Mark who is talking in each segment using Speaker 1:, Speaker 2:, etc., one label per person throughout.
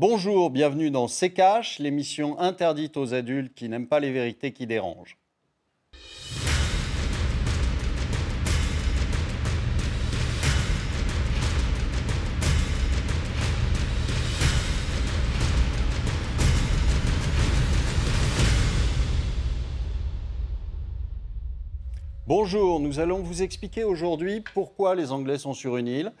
Speaker 1: Bonjour, bienvenue dans C'est Cash, l'émission interdite aux adultes qui n'aiment pas les vérités qui dérangent. Bonjour, nous allons vous expliquer aujourd'hui pourquoi les Anglais sont sur une île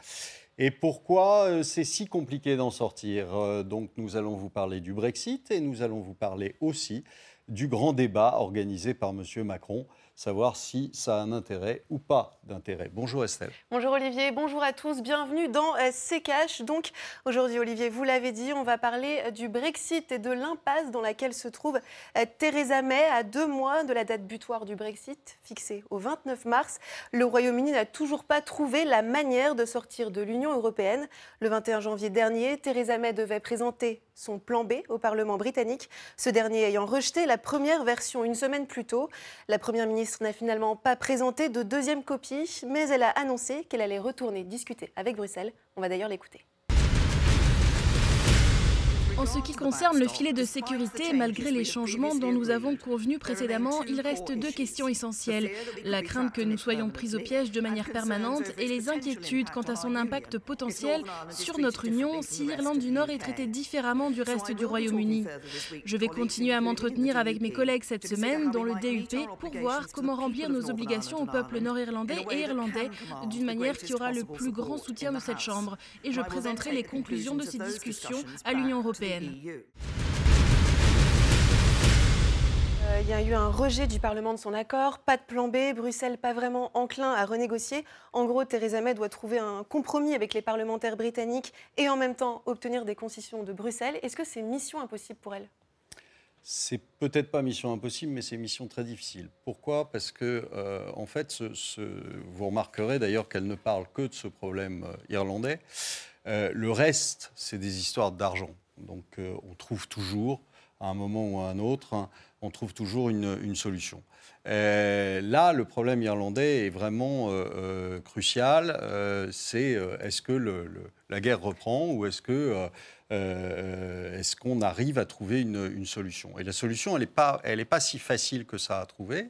Speaker 1: et pourquoi euh, c'est si compliqué d'en sortir? Euh, donc nous allons vous parler du Brexit et nous allons vous parler aussi du grand débat organisé par M. Macron savoir si ça a un intérêt ou pas d'intérêt. Bonjour Estelle.
Speaker 2: Bonjour Olivier, bonjour à tous, bienvenue dans euh, C'est Cash. Donc aujourd'hui Olivier, vous l'avez dit, on va parler euh, du Brexit et de l'impasse dans laquelle se trouve euh, Theresa May à deux mois de la date butoir du Brexit fixée au 29 mars. Le Royaume-Uni n'a toujours pas trouvé la manière de sortir de l'Union européenne. Le 21 janvier dernier, Theresa May devait présenter son plan B au Parlement britannique, ce dernier ayant rejeté la première version une semaine plus tôt. La Première ministre n'a finalement pas présenté de deuxième copie, mais elle a annoncé qu'elle allait retourner discuter avec Bruxelles. On va d'ailleurs l'écouter.
Speaker 3: En ce qui concerne le filet de sécurité, malgré les changements dont nous avons convenu précédemment, il reste deux questions essentielles. La crainte que nous soyons pris au piège de manière permanente et les inquiétudes quant à son impact potentiel sur notre Union si l'Irlande du Nord est traitée différemment du reste du Royaume-Uni. Je vais continuer à m'entretenir avec mes collègues cette semaine dans le DUP pour voir comment remplir nos obligations au peuple nord-irlandais et irlandais d'une manière qui aura le plus grand soutien de cette Chambre. Et je présenterai les conclusions de ces discussions à l'Union européenne.
Speaker 2: Euh, il y a eu un rejet du Parlement de son accord, pas de plan B, Bruxelles pas vraiment enclin à renégocier. En gros, Theresa May doit trouver un compromis avec les parlementaires britanniques et en même temps obtenir des concessions de Bruxelles. Est-ce que c'est mission impossible pour elle?
Speaker 1: C'est peut-être pas mission impossible, mais c'est mission très difficile. Pourquoi? Parce que, euh, en fait, vous remarquerez d'ailleurs qu'elle ne parle que de ce problème euh, irlandais. le reste, c'est des histoires d'argent. Donc euh, on trouve toujours, à un moment ou à un autre, hein, on trouve toujours une, solution. Euh, là, le problème irlandais est vraiment euh, crucial. c'est est-ce que la guerre reprend ou est-ce que est-ce qu'on arrive à trouver une, solution? Et la solution, elle n'est pas, pas si facile que ça à trouver.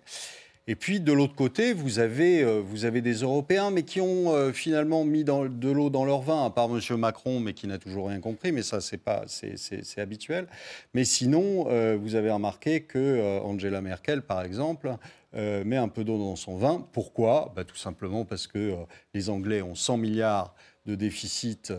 Speaker 1: Et puis de l'autre côté, vous avez, euh, vous avez des Européens, mais qui ont euh, finalement mis de l'eau dans leur vin, à part M. Macron, mais qui n'a toujours rien compris, mais ça, c'est, pas, habituel. Mais sinon, euh, vous avez remarqué que Angela Merkel, par exemple, met un peu d'eau dans son vin. Pourquoi? Bah, Tout simplement parce que les Anglais ont 100 milliards de déficit,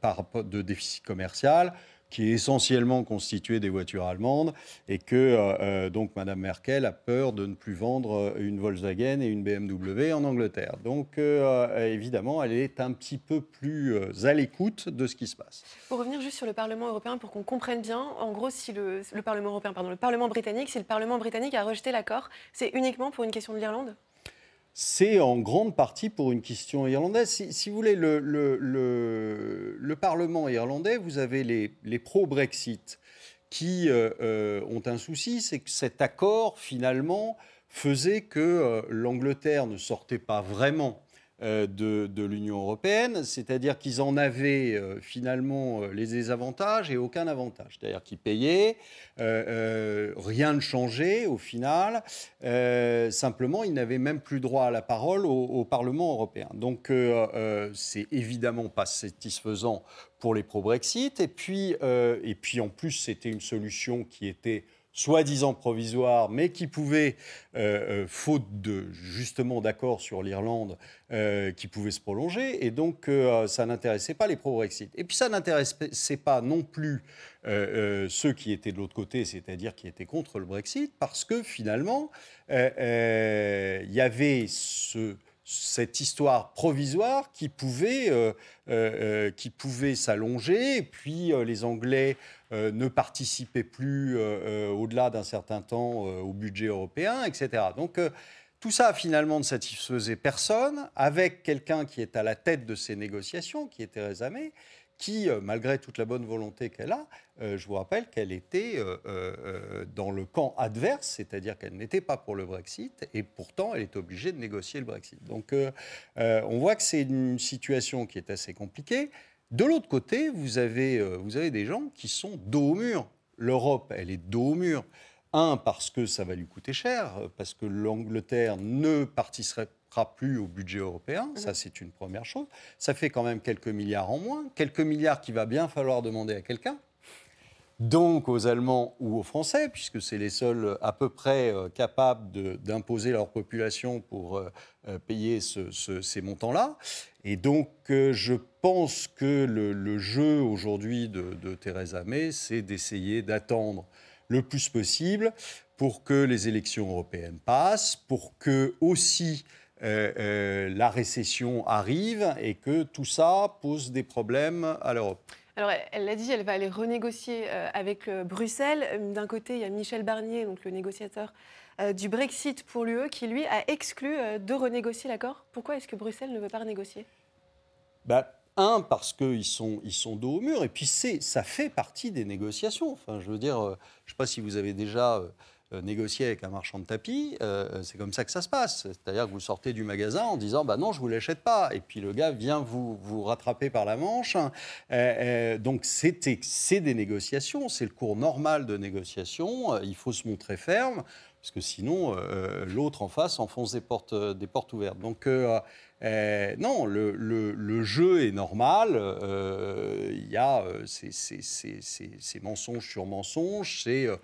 Speaker 1: par, de déficit commercial qui est essentiellement constitué des voitures allemandes, et que euh, euh, donc Mme Merkel a peur de ne plus vendre euh, une Volkswagen et une BMW en Angleterre. Donc évidemment, elle est un petit peu plus à l'écoute de ce qui se passe.
Speaker 2: Pour revenir juste sur le Parlement européen, pour qu'on comprenne bien, en gros, si le, le Parlement européen, pardon, le Parlement britannique, si le Parlement britannique a rejeté l'accord, c'est uniquement pour une question de l'Irlande?
Speaker 1: C'est en grande partie pour une question irlandaise. Si, vous voulez, le, Parlement irlandais, vous avez les, pro-Brexit qui euh, euh, ont un souci, c'est que cet accord, finalement, faisait que euh, l'Angleterre ne sortait pas vraiment euh, de, l'Union européenne, c'est-à-dire qu'ils en avaient euh, finalement euh, les désavantages et aucun avantage. C'est-à-dire qu'ils payaient, rien ne changeait au final, simplement ils n'avaient même plus droit à la parole au, Parlement européen. Donc c'est évidemment pas satisfaisant pour les pro-Brexit, et et puis en plus c'était une solution qui était soi-disant provisoire, mais qui pouvait, euh, euh, faute de justement d'accord sur l'Irlande, euh, qui pouvait se prolonger. Et donc, ça n'intéressait pas les pro-Brexit. Et puis, ça n'intéressait pas non plus ceux qui étaient de l'autre côté, c'est-à-dire qui étaient contre le Brexit, parce que finalement, il y avait ce cette histoire provisoire qui pouvait, euh, euh, euh, qui pouvait s'allonger. Puis les Anglais ne participaient plus au-delà d'un certain temps au budget européen, etc. Donc tout ça finalement ne satisfaisait personne, avec quelqu'un qui est à la tête de ces négociations, qui est Theresa qui, euh, malgré toute la bonne volonté qu'elle a, euh, je vous rappelle qu'elle était euh, dans le camp adverse, c'est-à-dire qu'elle n'était pas pour le Brexit, et pourtant elle est obligée de négocier le Brexit. Donc on voit que c'est une situation qui est assez compliquée. De l'autre côté, vous avez, vous avez des gens qui sont dos au mur. L'Europe, elle est dos au mur. Un, parce que ça va lui coûter cher, parce que l'Angleterre ne participera plus au budget européen. Ça, c'est une première chose. Ça fait quand même quelques milliards en moins. Quelques milliards qu'il va bien falloir demander à quelqu'un donc aux Allemands ou aux Français, puisque c'est les seuls à peu près euh, capables d'imposer leur population pour euh, euh, payer ces montants-là. Et donc je pense que le, jeu aujourd'hui de, de, Theresa May, c'est d'essayer d'attendre le plus possible pour que les élections européennes passent, pour que aussi la récession arrive et que tout ça pose des problèmes à l'Europe.
Speaker 2: Alors, elle l'a dit, elle va aller renégocier euh, avec euh, Bruxelles. Euh, d'un côté, il y a Michel Barnier, donc le négociateur du Brexit pour l'UE, qui lui a exclu de renégocier l'accord. Pourquoi est-ce que Bruxelles ne veut pas renégocier?
Speaker 1: Bah, Un, parce qu'ils sont, ils sont dos au mur, et puis ça fait partie des négociations. Enfin, je veux dire, je ne sais pas si vous avez déjà euh, négocier avec un marchand de tapis, euh, c'est comme ça que ça se passe. C'est-à-dire que vous sortez du magasin en disant bah non, je vous l'achète pas, et puis le gars vient vous vous rattraper par la manche. Euh, donc c'est des négociations, c'est le cours normal de négociation. il faut se montrer ferme parce que sinon l'autre en face enfonce des portes des portes ouvertes. Donc non, le, le, jeu est normal. Il y a ces mensonges sur mensonges, c'est euh,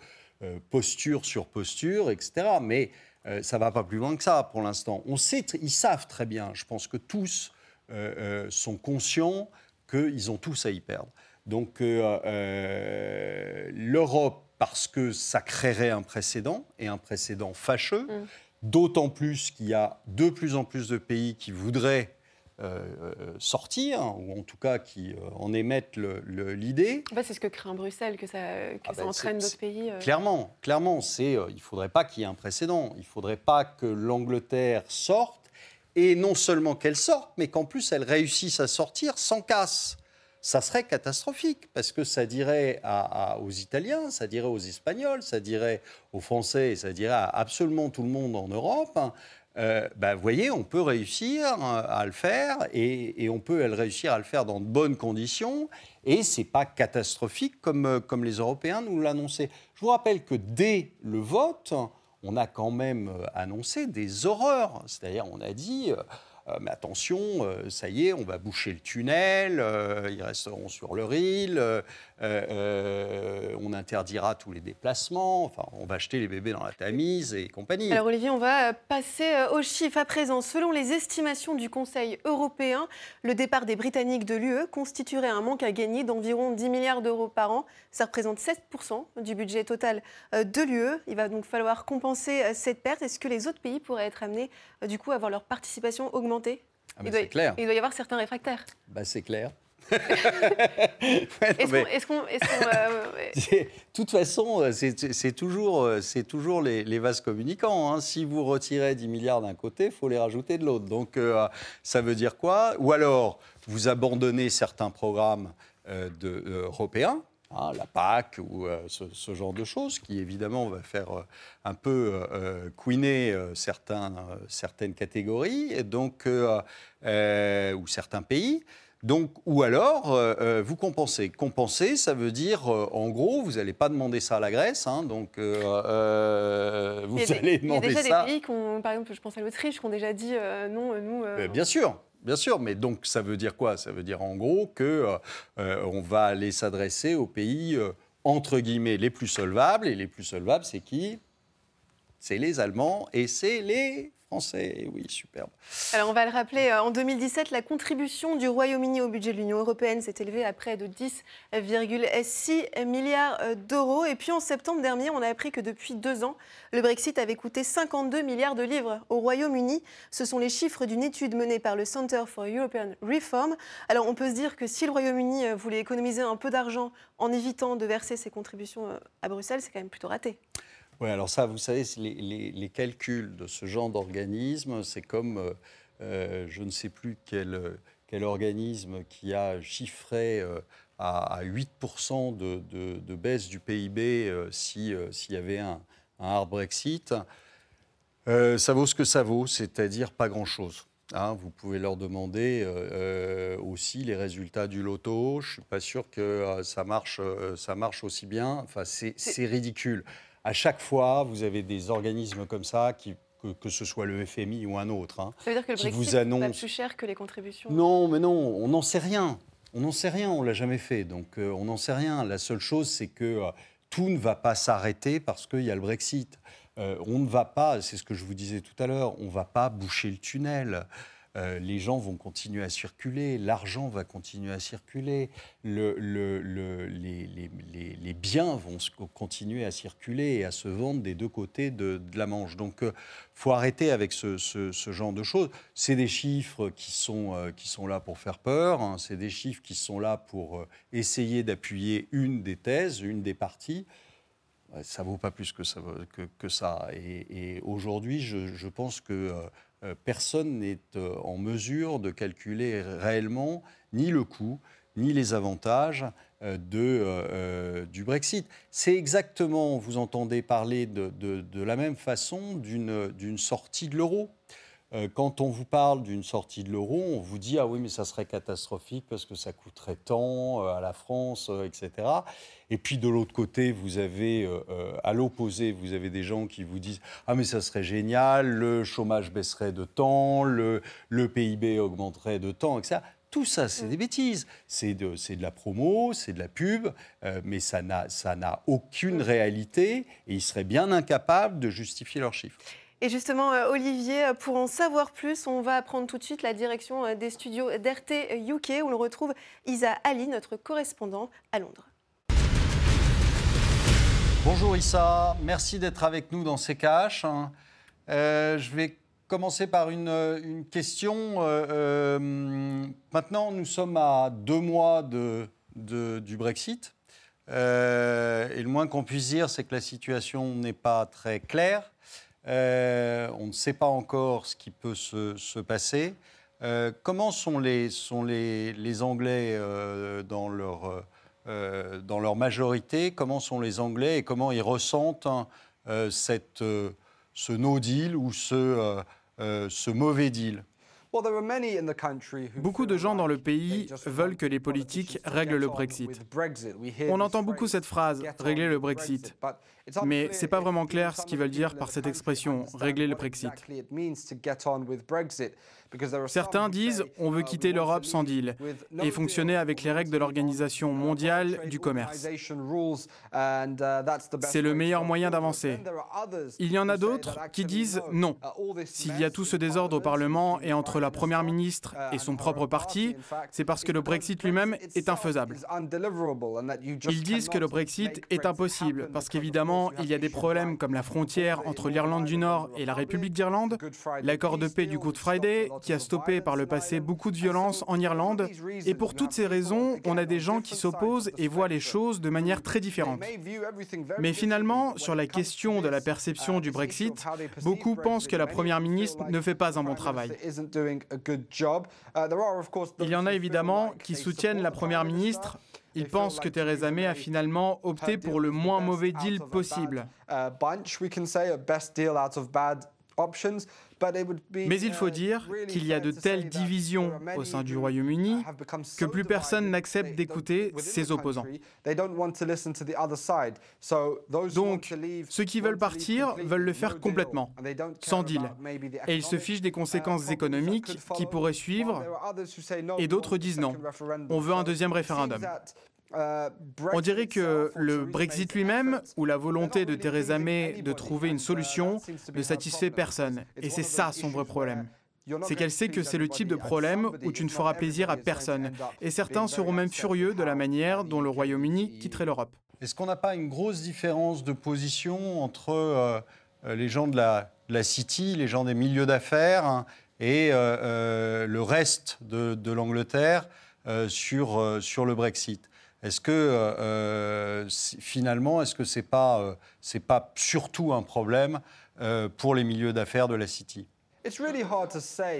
Speaker 1: posture sur posture, etc. Mais euh, ça va pas plus loin que ça pour l'instant. On sait, ils savent très bien. Je pense que tous euh, sont conscients qu'ils ont tous à y perdre. Donc l'Europe, parce que ça créerait un précédent et un précédent fâcheux, mm. d'autant plus qu'il y a de plus en plus de pays qui voudraient euh, sortir, ou en tout cas qui euh, en émettent l'idée.
Speaker 2: Bah, c'est ce que craint Bruxelles, que ça, que ah ça bah, entraîne d'autres pays.
Speaker 1: Euh. Clairement, clairement, c'est, il ne faudrait pas qu'il y ait un précédent. Il ne faudrait pas que l'Angleterre sorte, et non seulement qu'elle sorte, mais qu'en plus elle réussisse à sortir sans casse ça serait catastrophique parce que ça dirait aux Italiens, ça dirait aux Espagnols, ça dirait aux Français, ça dirait à absolument tout le monde en Europe. Hein, euh, bah, vous voyez, on peut réussir euh, à le faire et, on peut réussir à le faire dans de bonnes conditions et ce n'est pas catastrophique comme, euh, comme les Européens nous l'annonçaient. Je vous rappelle que dès le vote, on a quand même annoncé des horreurs. C'est-à-dire, on a dit mais attention, euh, ça y est, on va boucher le tunnel, euh, ils resteront sur le RIL, on interdira tous les déplacements, enfin, on va acheter les bébés dans la Tamise et compagnie.
Speaker 2: Alors Olivier, on va passer aux chiffres à présent. Selon les estimations du Conseil européen, le départ des Britanniques de l'UE constituerait un manque à gagner d'environ 10 milliards d'euros par an. Ça représente 7% du budget total de l'UE. Il va donc falloir compenser cette perte. Est-ce que les autres pays pourraient être amenés du coup à voir leur participation
Speaker 1: ah, il, doit, clair.
Speaker 2: il doit y avoir certains réfractaires.
Speaker 1: Bah, c'est clair.
Speaker 2: est-ce qu'on.
Speaker 1: De toute façon, euh, c'est toujours, euh, toujours les, les, vases communicants. Hein. Si vous retirez 10 milliards d'un côté, il faut les rajouter de l'autre. Donc, euh, ça veut dire quoi? Ou alors, vous abandonnez certains programmes de, européens, Hein, la PAC ou euh, ce, genre de choses, qui évidemment va faire euh, un peu euh, couiner certaines catégories et donc, ou certains pays. Donc, ou alors, vous compensez. Compenser, ça veut dire, en gros, vous n'allez pas demander ça à la Grèce, hein, donc vous allez demander ça.
Speaker 2: Il y a déjà des pays, qui par exemple, je pense à l'Autriche, qui ont déjà dit non, nous.
Speaker 1: bien sûr, Bien sûr, mais donc ça veut dire quoi? Ça veut dire en gros que euh, euh, va aller s'adresser aux pays euh, entre guillemets les plus solvables et les plus solvables, c'est qui? C'est les Allemands et c'est les oui, superbe.
Speaker 2: Alors on va le rappeler, euh, en 2017, la contribution du Royaume-Uni au budget de l'Union européenne s'est élevée à près de 10,6 milliards euh, d'euros. Et puis en septembre dernier, on a appris que depuis deux ans, le Brexit avait coûté 52 milliards de livres au Royaume-Uni. Ce sont les chiffres d'une étude menée par le Center for European Reform. Alors on peut se dire que si le Royaume-Uni euh, voulait économiser un peu d'argent en évitant de verser ses contributions à Bruxelles, c'est quand même plutôt raté.
Speaker 1: Oui, alors ça, vous savez, les, calculs de ce genre d'organisme, c'est comme, euh, euh, je ne sais plus quel, quel, organisme qui a chiffré euh, à, 8% de, baisse du PIB s'il y avait un, un hard Brexit. ça vaut ce que ça vaut, c'est-à-dire pas grand-chose. Hein, vous pouvez leur demander euh, aussi les résultats du loto. Je ne suis pas sûr que ça, marche, ça marche aussi bien. Enfin, c'est ridicule. À chaque fois, vous avez des organismes comme ça qui que, ce soit le FMI ou un autre.
Speaker 2: Hein, ça veut dire que le Brexit vous annonce... plus cher que les contributions
Speaker 1: Non, mais non, on n'en sait rien. On n'en sait rien, on l'a jamais fait, donc on n'en sait rien. La seule chose, c'est que tout ne va pas s'arrêter parce qu'il y a le Brexit. Euh, on ne va pas, c'est ce que je vous disais tout à l'heure, on ne va pas boucher le tunnel. Euh, les gens vont continuer à circuler, l'argent va continuer à circuler, le, les, biens vont continuer à circuler et à se vendre des deux côtés de, la Manche. Donc, il euh, faut arrêter avec ce, genre de choses. C'est des chiffres qui sont, qui sont là pour faire peur, hein. c'est des chiffres qui sont là pour essayer d'appuyer une des thèses, une des parties ça vaut pas plus que ça. Et, aujourd'hui, je, pense que euh, personne n'est euh, en mesure de calculer réellement ni le coût, ni les avantages euh, de, du Brexit. C'est exactement, vous entendez parler de, de la même façon d'une sortie de l'euro. Euh, quand on vous parle d'une sortie de l'euro, on vous dit ah oui mais ça serait catastrophique parce que ça coûterait tant euh, à la France, euh, etc. Et puis de l'autre côté, vous avez à l'opposé, vous avez des gens qui vous disent ah mais ça serait génial, le chômage baisserait de temps, le, le PIB augmenterait de temps, etc. Tout ça, c'est des bêtises. C'est de, de, la promo, c'est de la pub, mais ça n'a aucune réalité et ils seraient bien incapables de justifier leurs chiffres.
Speaker 2: Et justement, euh, Olivier, euh, pour en savoir plus, on va prendre tout de suite la direction euh, des studios d'RT UK où l'on retrouve Isa Ali, notre correspondant à Londres.
Speaker 1: Bonjour Issa, merci d'être avec nous dans ces caches. je vais commencer par une, question. maintenant, nous sommes à deux mois du Brexit. et le moins qu'on puisse dire, c'est que la situation n'est pas très claire. Euh, on ne sait pas encore ce qui peut se, passer. Euh, comment sont les, sont les, les Anglais euh, dans, leur, dans leur majorité? Comment sont les Anglais et comment ils ressentent hein, cette, ce no deal ou ce, ce mauvais deal?
Speaker 4: Beaucoup de gens dans le pays veulent que les politiques règlent le Brexit. On entend beaucoup cette phrase, régler le Brexit. Mais ce n'est pas vraiment clair ce qu'ils veulent dire par cette expression, régler le Brexit. Certains disent on veut quitter l'Europe sans deal et fonctionner avec les règles de l'Organisation mondiale du commerce. C'est le meilleur moyen d'avancer. Il y en a d'autres qui disent non. S'il y a tout ce désordre au Parlement et entre la Première ministre et son propre parti, c'est parce que le Brexit lui-même est infaisable. Ils disent que le Brexit est impossible parce qu'évidemment, il y a des problèmes comme la frontière entre l'Irlande du Nord et la République d'Irlande, l'accord de paix du Good Friday, qui a stoppé par le passé beaucoup de violence en Irlande. Et pour toutes ces raisons, on a des gens qui s'opposent et voient les choses de manière très différente. Mais finalement, sur la question de la perception du Brexit, beaucoup pensent que la Première ministre ne fait pas un bon travail. Il y en a évidemment qui soutiennent la Première ministre ils pensent que Theresa May a finalement opté pour le moins mauvais deal possible. Mais il faut dire qu'il y a de telles divisions au sein du Royaume-Uni que plus personne n'accepte d'écouter ses opposants. Donc, ceux qui veulent partir veulent le faire complètement, sans deal. Et ils se fichent des uh, conséquences économiques qui pourraient suivre, et d'autres disent non. On veut un deuxième référendum. Euh, On dirait que le Brexit lui-même, ou la volonté de Theresa May de trouver une solution, ne satisfait personne. Et c'est ça son vrai problème. C'est qu'elle sait que c'est le type de problème où tu ne feras plaisir à personne. Et certains seront même furieux de la manière dont le Royaume-Uni quitterait l'Europe.
Speaker 1: Est-ce qu'on n'a pas une grosse différence de position entre euh, euh, les gens de la, City, les gens des milieux d'affaires, hein, et le reste de, l'Angleterre sur le Brexit? Est-ce que euh, euh, finalement, est-ce que c'est pas euh, c'est pas surtout un problème pour les milieux d'affaires de la City?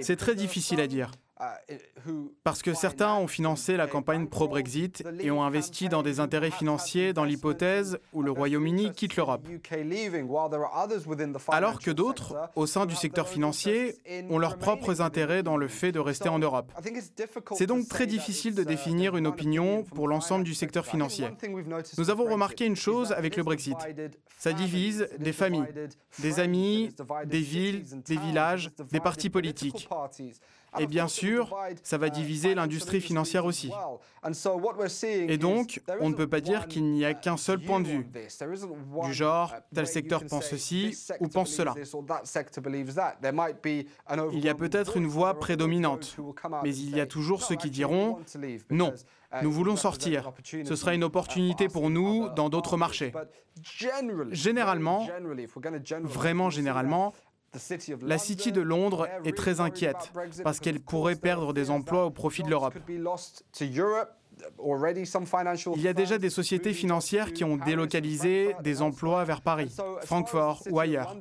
Speaker 4: C'est très difficile à dire. Parce que certains ont financé la campagne pro-Brexit et ont investi dans des intérêts financiers dans l'hypothèse où le Royaume-Uni quitte l'Europe. Alors que d'autres, au sein du secteur financier, ont leurs propres intérêts dans le fait de rester en Europe. C'est donc très difficile de définir une opinion pour l'ensemble du secteur financier. Nous avons remarqué une chose avec le Brexit. Ça divise des familles, des amis, des villes, des villages, des partis politiques. Et bien sûr, ça va diviser l'industrie financière aussi. Et donc, on ne peut pas dire qu'il n'y a qu'un seul point de vue, du genre, tel secteur pense ceci ou pense cela. Il y a peut-être une voix prédominante, mais il y a toujours ceux qui diront ⁇ Non, nous voulons sortir. Ce sera une opportunité pour nous dans d'autres marchés. Généralement, vraiment généralement, la City de Londres est très inquiète parce qu'elle pourrait perdre des emplois au profit de l'Europe. Il y a déjà des sociétés financières qui ont délocalisé des emplois vers Paris, Francfort ou ailleurs.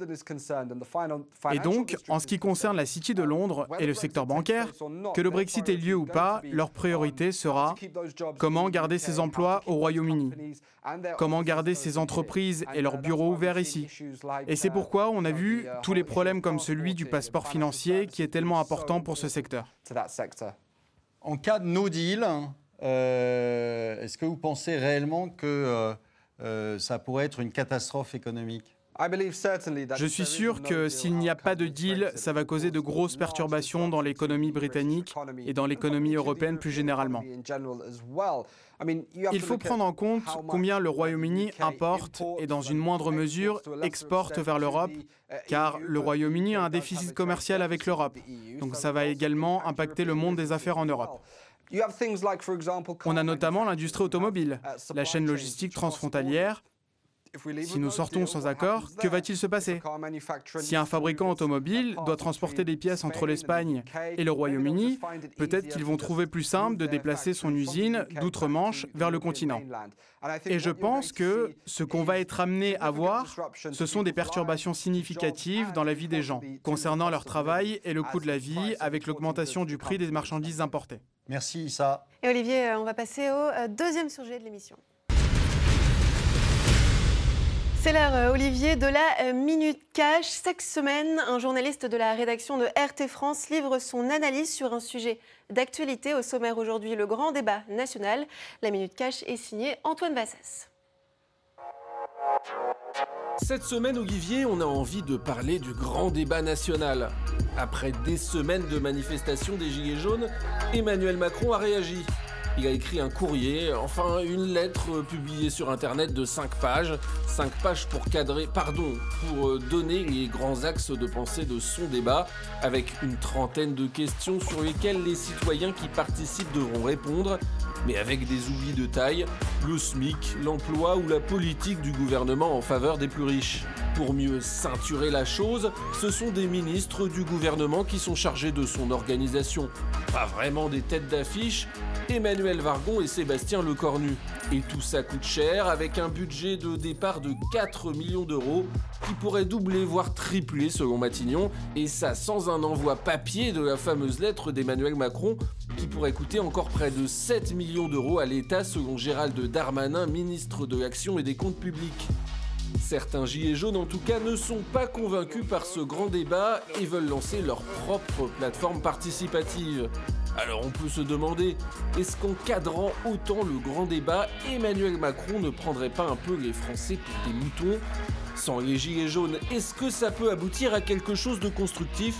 Speaker 4: Et donc, en ce qui concerne la City de Londres et le secteur bancaire, que le Brexit ait lieu ou pas, leur priorité sera comment garder ces emplois au Royaume-Uni, comment garder ces entreprises et leurs bureaux ouverts ici. Et c'est pourquoi on a vu tous les problèmes comme celui du passeport financier qui est tellement important pour ce secteur.
Speaker 1: En cas de no deal, euh, est-ce que vous pensez réellement que euh, euh, ça pourrait être une catastrophe économique?
Speaker 4: Je suis sûr que s'il n'y a pas de deal, ça va causer de grosses perturbations dans l'économie britannique et dans l'économie européenne plus généralement. Il faut prendre en compte combien le Royaume-Uni importe et dans une moindre mesure exporte vers l'Europe, car le Royaume-Uni a un déficit commercial avec l'Europe. Donc ça va également impacter le monde des affaires en Europe. On a notamment l'industrie automobile, la chaîne logistique transfrontalière, si nous sortons sans accord, que va-t-il se passer Si un fabricant automobile doit transporter des pièces entre l'Espagne et le Royaume-Uni, peut-être qu'ils vont trouver plus simple de déplacer son usine d'outre-Manche vers le continent. Et je pense que ce qu'on va être amené à voir, ce sont des perturbations significatives dans la vie des gens, concernant leur travail et le coût de la vie avec l'augmentation du prix des marchandises importées.
Speaker 1: Merci Issa.
Speaker 2: Et Olivier, euh, on va passer au euh, deuxième sujet de l'émission. C'est l'heure, euh, Olivier, de la Minute Cash. Chaque semaine, un journaliste de la rédaction de RT France livre son analyse sur un sujet d'actualité. Au sommaire aujourd'hui, le grand débat national. La Minute Cash est signée Antoine Vassas.
Speaker 5: Cette semaine, Olivier, on a envie de parler du grand débat national. Après des semaines de manifestations des Gilets jaunes, Emmanuel Macron a réagi. Il a écrit un courrier, enfin une lettre publiée sur internet de 5 pages. 5 pages pour cadrer, pardon, pour euh, donner les grands axes de pensée de son débat, avec une trentaine de questions sur lesquelles les citoyens qui participent devront répondre, mais avec des oublis de taille, le SMIC, l'emploi ou la politique du gouvernement en faveur des plus riches. Pour mieux ceinturer la chose, ce sont des ministres du gouvernement qui sont chargés de son organisation. Pas vraiment des têtes d'affiche, Emmanuel Vargon et Sébastien Lecornu. Et tout ça coûte cher avec un budget de départ de 4 millions d'euros qui pourrait doubler voire tripler selon Matignon, et ça sans un envoi papier de la fameuse lettre d'Emmanuel Macron qui pourrait coûter encore près de 7 millions d'euros à l'État selon Gérald Darmanin, ministre de l'Action et des Comptes Publics. Certains gilets jaunes en tout cas ne sont pas convaincus par ce grand débat et veulent lancer leur propre plateforme participative. Alors on peut se demander, est-ce qu'en cadrant autant le grand débat, Emmanuel Macron ne prendrait pas un peu les Français pour des moutons? Sans les gilets jaunes, est-ce que ça peut aboutir à quelque chose de constructif?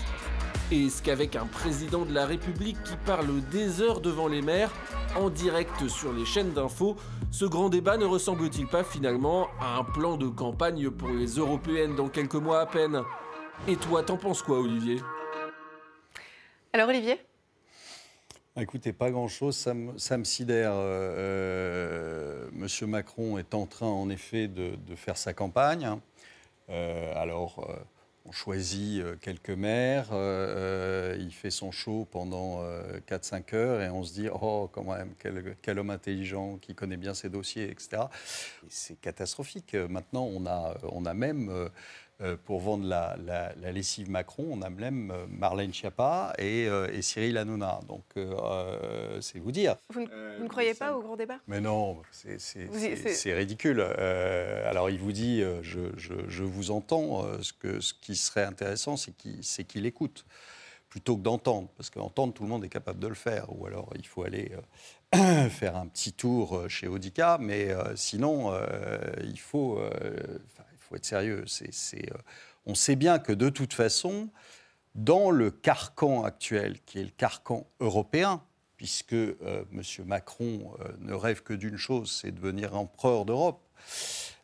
Speaker 5: Et est-ce qu'avec un président de la République qui parle des heures devant les maires, en direct sur les chaînes d'infos, ce grand débat ne ressemble-t-il pas finalement à un plan de campagne pour les européennes dans quelques mois à peine? Et toi, t'en penses quoi, Olivier?
Speaker 2: Alors, Olivier?
Speaker 1: Écoutez, pas grand-chose, ça, me sidère. Euh, euh, Monsieur Macron est en train, en effet, de, faire sa campagne. Euh, alors, on choisit euh, quelques maires, euh, euh, il fait son show pendant 4-5 heures et on se dit oh quand même quel, homme intelligent qui connaît bien ses dossiers, etc. C'est catastrophique. Maintenant on a, on a même pour vendre la, lessive Macron, on a même euh, Marlène Schiappa et, euh, Cyril Hanouna. Donc, c'est vous dire.
Speaker 2: Vous ne, croyez pas au grand débat?
Speaker 1: Mais non, c'est ridicule. alors, il vous dit, je, vous entends, ce, que, ce qui serait intéressant, c'est qu'il écoute plutôt que d'entendre, parce qu'entendre, tout le monde est capable de le faire, ou alors il faut aller faire un petit tour chez Audica, mais sinon, il faut sérieux. Euh, on sait bien que de toute façon, dans le carcan actuel, qui est le carcan européen, puisque euh, M. Macron euh, ne rêve que d'une chose, c'est devenir empereur d'Europe,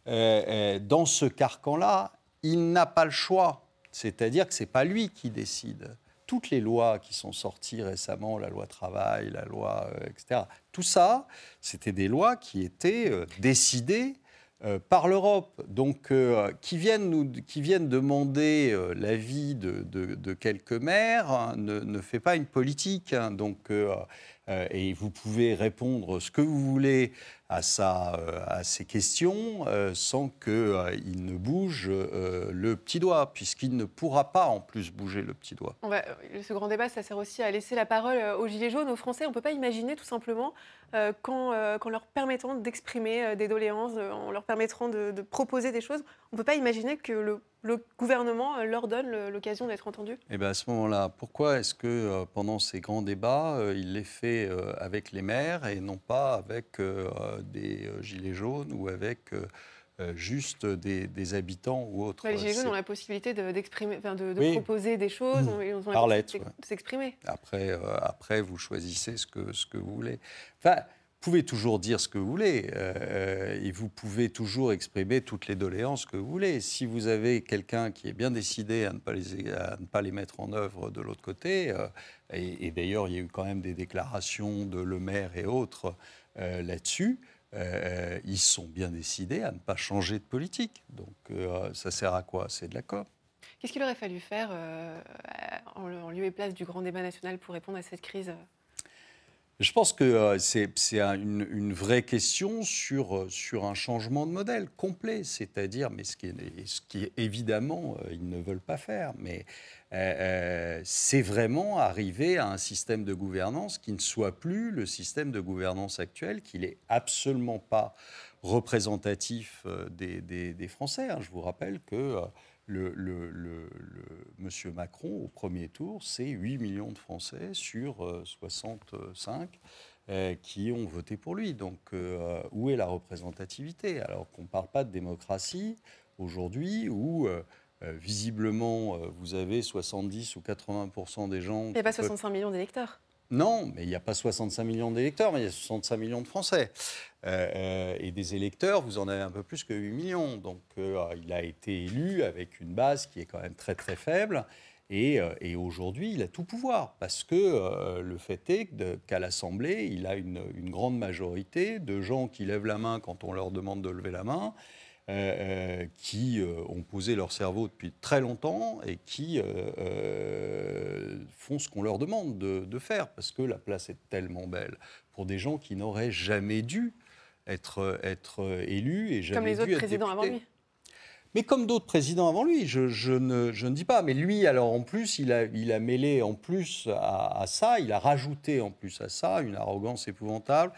Speaker 1: dans ce carcan-là, il n'a pas le choix. C'est-à-dire que ce n'est pas lui qui décide. Toutes les lois qui sont sorties récemment, la loi travail, la loi, etc., tout ça, c'était des lois qui étaient décidées euh, par l'Europe, donc euh, qui, viennent nous, qui viennent demander euh, l'avis de, quelques maires hein, ne, ne, fait pas une politique. Hein. donc, et vous pouvez répondre ce que vous voulez à, sa, à ces questions sans qu'il ne bouge le petit doigt, puisqu'il ne pourra pas en plus bouger le petit doigt.
Speaker 2: ce grand débat, ça sert aussi à laisser la parole aux Gilets jaunes, aux Français. On ne peut pas imaginer tout simplement euh, euh, qu'en leur permettant d'exprimer euh, des doléances, en leur permettant de, proposer des choses. On ne peut pas imaginer que le, gouvernement leur donne l'occasion d'être entendu
Speaker 1: Et eh bien à ce moment-là, pourquoi est-ce que pendant ces grands débats, il les fait avec les maires et non pas avec des gilets jaunes ou avec juste des, habitants ou autres?
Speaker 2: les Gilets jaunes ont la possibilité d'exprimer, de, proposer des choses, mmh. ils ont la possibilité de s'exprimer.
Speaker 1: Après, après, vous choisissez ce que, ce que vous voulez. Enfin, pouvez toujours dire ce que vous voulez euh, et vous pouvez toujours exprimer toutes les doléances que vous voulez. Si vous avez quelqu'un qui est bien décidé à ne pas les, ne pas les mettre en œuvre de l'autre côté, euh, et, d'ailleurs il y a eu quand même des déclarations de Le Maire et autres euh, là-dessus, ils sont bien décidés à ne pas changer de politique. Donc ça sert à quoi? C'est de la com.
Speaker 2: Qu'est-ce qu'il aurait fallu faire en lieu et place du grand débat national pour répondre à cette crise?
Speaker 1: Je pense que euh, c'est une, vraie question sur, euh, sur un changement de modèle complet, c'est-à-dire, mais ce qui, évidemment euh, ils ne veulent pas faire, mais c'est vraiment arriver à un système de gouvernance qui ne soit plus le système de gouvernance actuel, qui n'est absolument pas représentatif des, des, Français. Hein. Je vous rappelle que le, le, le, Monsieur Macron, au premier tour, c'est 8 millions de Français sur 65 euh, euh, qui ont voté pour lui. Donc, euh, où est la représentativité? Alors qu'on ne parle pas de démocratie aujourd'hui, où visiblement vous avez 70 ou 80% des gens.
Speaker 2: Il n'y a pas 65 millions d'électeurs.
Speaker 1: Non, mais il n'y a pas 65 millions d'électeurs, mais il y a 65 millions de Français. Euh, euh, et des électeurs, vous en avez un peu plus que 8 millions. Donc euh, il a été élu avec une base qui est quand même très très faible. Et, aujourd'hui, il a tout pouvoir, parce que le fait est qu'à l'Assemblée, il a une, grande majorité de gens qui lèvent la main quand on leur demande de lever la main, qui ont posé leur cerveau depuis très longtemps et qui font ce qu'on leur demande de, de, faire, parce que la place est tellement belle pour des gens qui n'auraient jamais dû être, être élu et jamais
Speaker 2: Comme les autres présidents avant lui.
Speaker 1: Mais comme d'autres présidents avant lui, je, je, ne, je, ne, dis pas. Mais lui, alors en plus, il a, il a mêlé en plus à, ça, il a rajouté en plus à ça une arrogance épouvantable.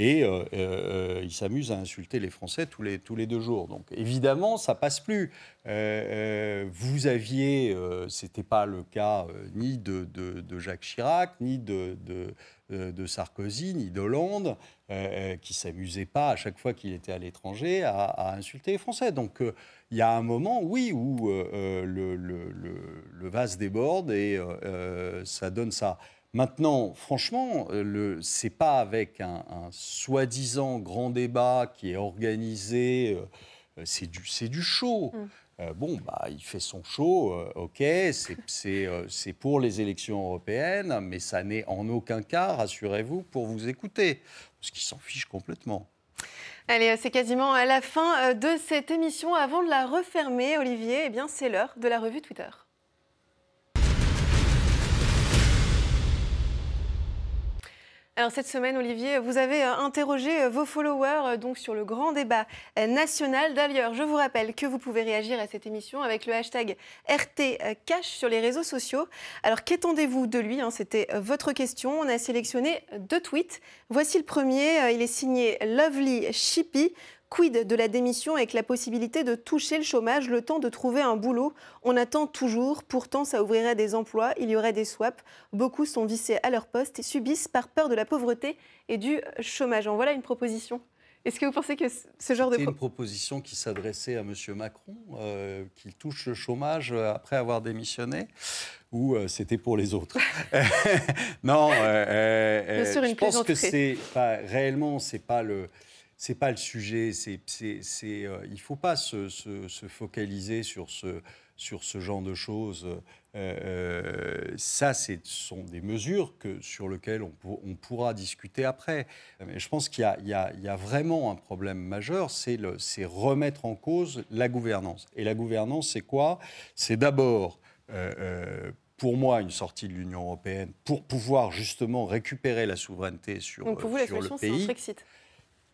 Speaker 1: Et euh, euh, il s'amuse à insulter les Français tous les, tous les deux jours. Donc évidemment, ça passe plus. Euh, vous aviez, c'était pas le cas ni de, de, Jacques Chirac, ni de, de Sarkozy, ni d'Hollande, qui s'amusait pas à chaque fois qu'il était à l'étranger à, insulter les Français. Donc il y a un moment, oui, où le, le, vase déborde et ça donne ça. Maintenant, franchement, ce n'est pas avec un, soi-disant grand débat qui est organisé, c'est du, du show. Mm. bon, bah, il fait son show, ok, c'est pour les élections européennes, mais ça n'est en aucun cas, rassurez-vous, pour vous écouter, parce qu'il s'en fiche complètement.
Speaker 2: Allez, c'est quasiment à la fin euh, de cette émission. Avant de la refermer, Olivier, eh bien, c'est l'heure de la revue Twitter. Cette semaine, Olivier, vous avez euh, interrogé euh, vos followers euh, sur le grand débat national. D'ailleurs, je vous rappelle que vous pouvez réagir à cette émission avec le hashtag RTCash sur les réseaux sociaux. Alors qu'attendez-vous de lui hein, C'était votre question. On a sélectionné deux tweets. Voici le premier. Il est signé Lovely Shippy. Quid de la démission avec la possibilité de toucher le chômage le temps de trouver un boulot? On attend toujours, pourtant ça ouvrirait des emplois, il y aurait des swaps. Beaucoup sont vissés à leur poste et subissent par peur de la pauvreté et du chômage. En voilà une proposition. Est-ce que vous pensez que ce genre de...
Speaker 1: C'est une proposition qui s'adressait à M. Macron, euh, qu'il touche le chômage euh, après avoir démissionné, ou euh, c'était pour les autres? Non, je pense que c'est pas réellement, c'est pas le c'est pas le sujet. C'est, c'est, euh, il ne faut pas se, se, focaliser sur ce, sur ce genre de choses. Euh, euh, ça, ce sont des mesures que, sur lesquelles on, on pourra discuter après. Mais je pense qu'il y a, il y a, il y a vraiment un problème majeur, c'est, le, c'est remettre en cause la gouvernance. Et la gouvernance, c'est quoi? C'est d'abord pour moi, une sortie de l'Union européenne pour pouvoir justement récupérer la souveraineté sur,
Speaker 2: Donc pour vous,
Speaker 1: la
Speaker 2: solution,
Speaker 1: C'est un
Speaker 2: Brexit.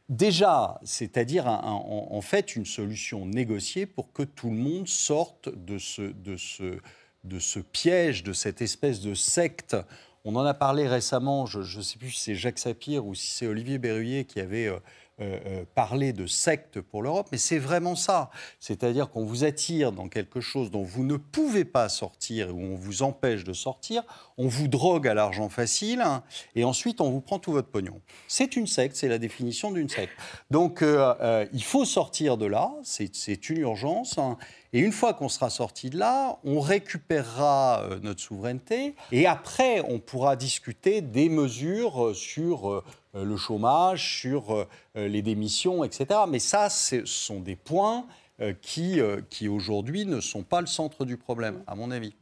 Speaker 1: Déjà, c'est-à-dire en, fait une solution négociée pour que tout le monde sorte de ce, piège, de cette espèce de secte. On en a parlé récemment, je ne sais plus si c'est Jacques Sapir ou si c'est Olivier Berruyer qui avait euh, euh, euh, parler de secte pour l'Europe, mais c'est vraiment ça. C'est-à-dire qu'on vous attire dans quelque chose dont vous ne pouvez pas sortir, ou on vous empêche de sortir, on vous drogue à l'argent facile, hein, et ensuite on vous prend tout votre pognon. C'est une secte, c'est la définition d'une secte. Donc euh, il faut sortir de là, c'est une urgence. Hein. Et une fois qu'on sera sorti de là, on récupérera notre souveraineté et après, on pourra discuter des mesures sur le chômage, sur euh, les démissions, etc. Mais ça, ce sont des points euh, qui, qui aujourd'hui ne sont pas le centre du problème, à mon avis.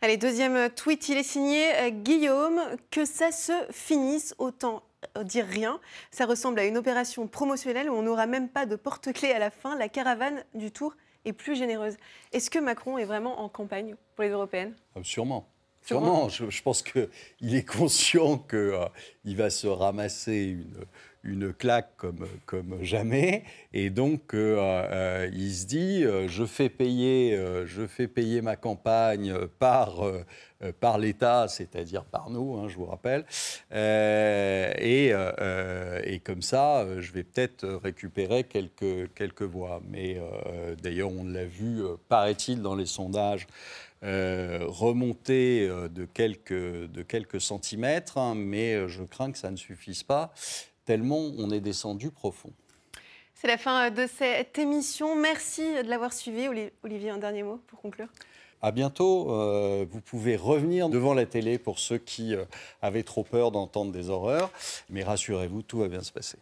Speaker 2: Allez, deuxième tweet, il est signé Guillaume, que ça se finisse autant dire rien. Ça ressemble à une opération promotionnelle où on n'aura même pas de porte-clés à la fin. La caravane du tour est plus généreuse. Est-ce que Macron est vraiment en campagne pour les européennes?
Speaker 1: Sûrement. Sûrement, je, je pense qu'il est conscient qu'il euh, va se ramasser une, claque comme, jamais. Et donc, euh, euh, il se dit, je, fais payer, je fais payer ma campagne par, par l'État, c'est-à-dire par nous, hein, je vous rappelle. et, et comme ça, je vais peut-être récupérer quelques, quelques voix. Mais d'ailleurs, on l'a vu, paraît-il, dans les sondages. Euh, remonter euh, de quelques, de quelques centimètres, hein, mais euh, je crains que ça ne suffise pas, tellement on est descendu profond.
Speaker 2: C'est la fin de cette émission. Merci de l'avoir suivi. Olivier, un dernier mot pour conclure?
Speaker 1: À bientôt. vous pouvez revenir devant la télé pour ceux qui avaient trop peur d'entendre des horreurs. Mais rassurez-vous, tout va bien se passer.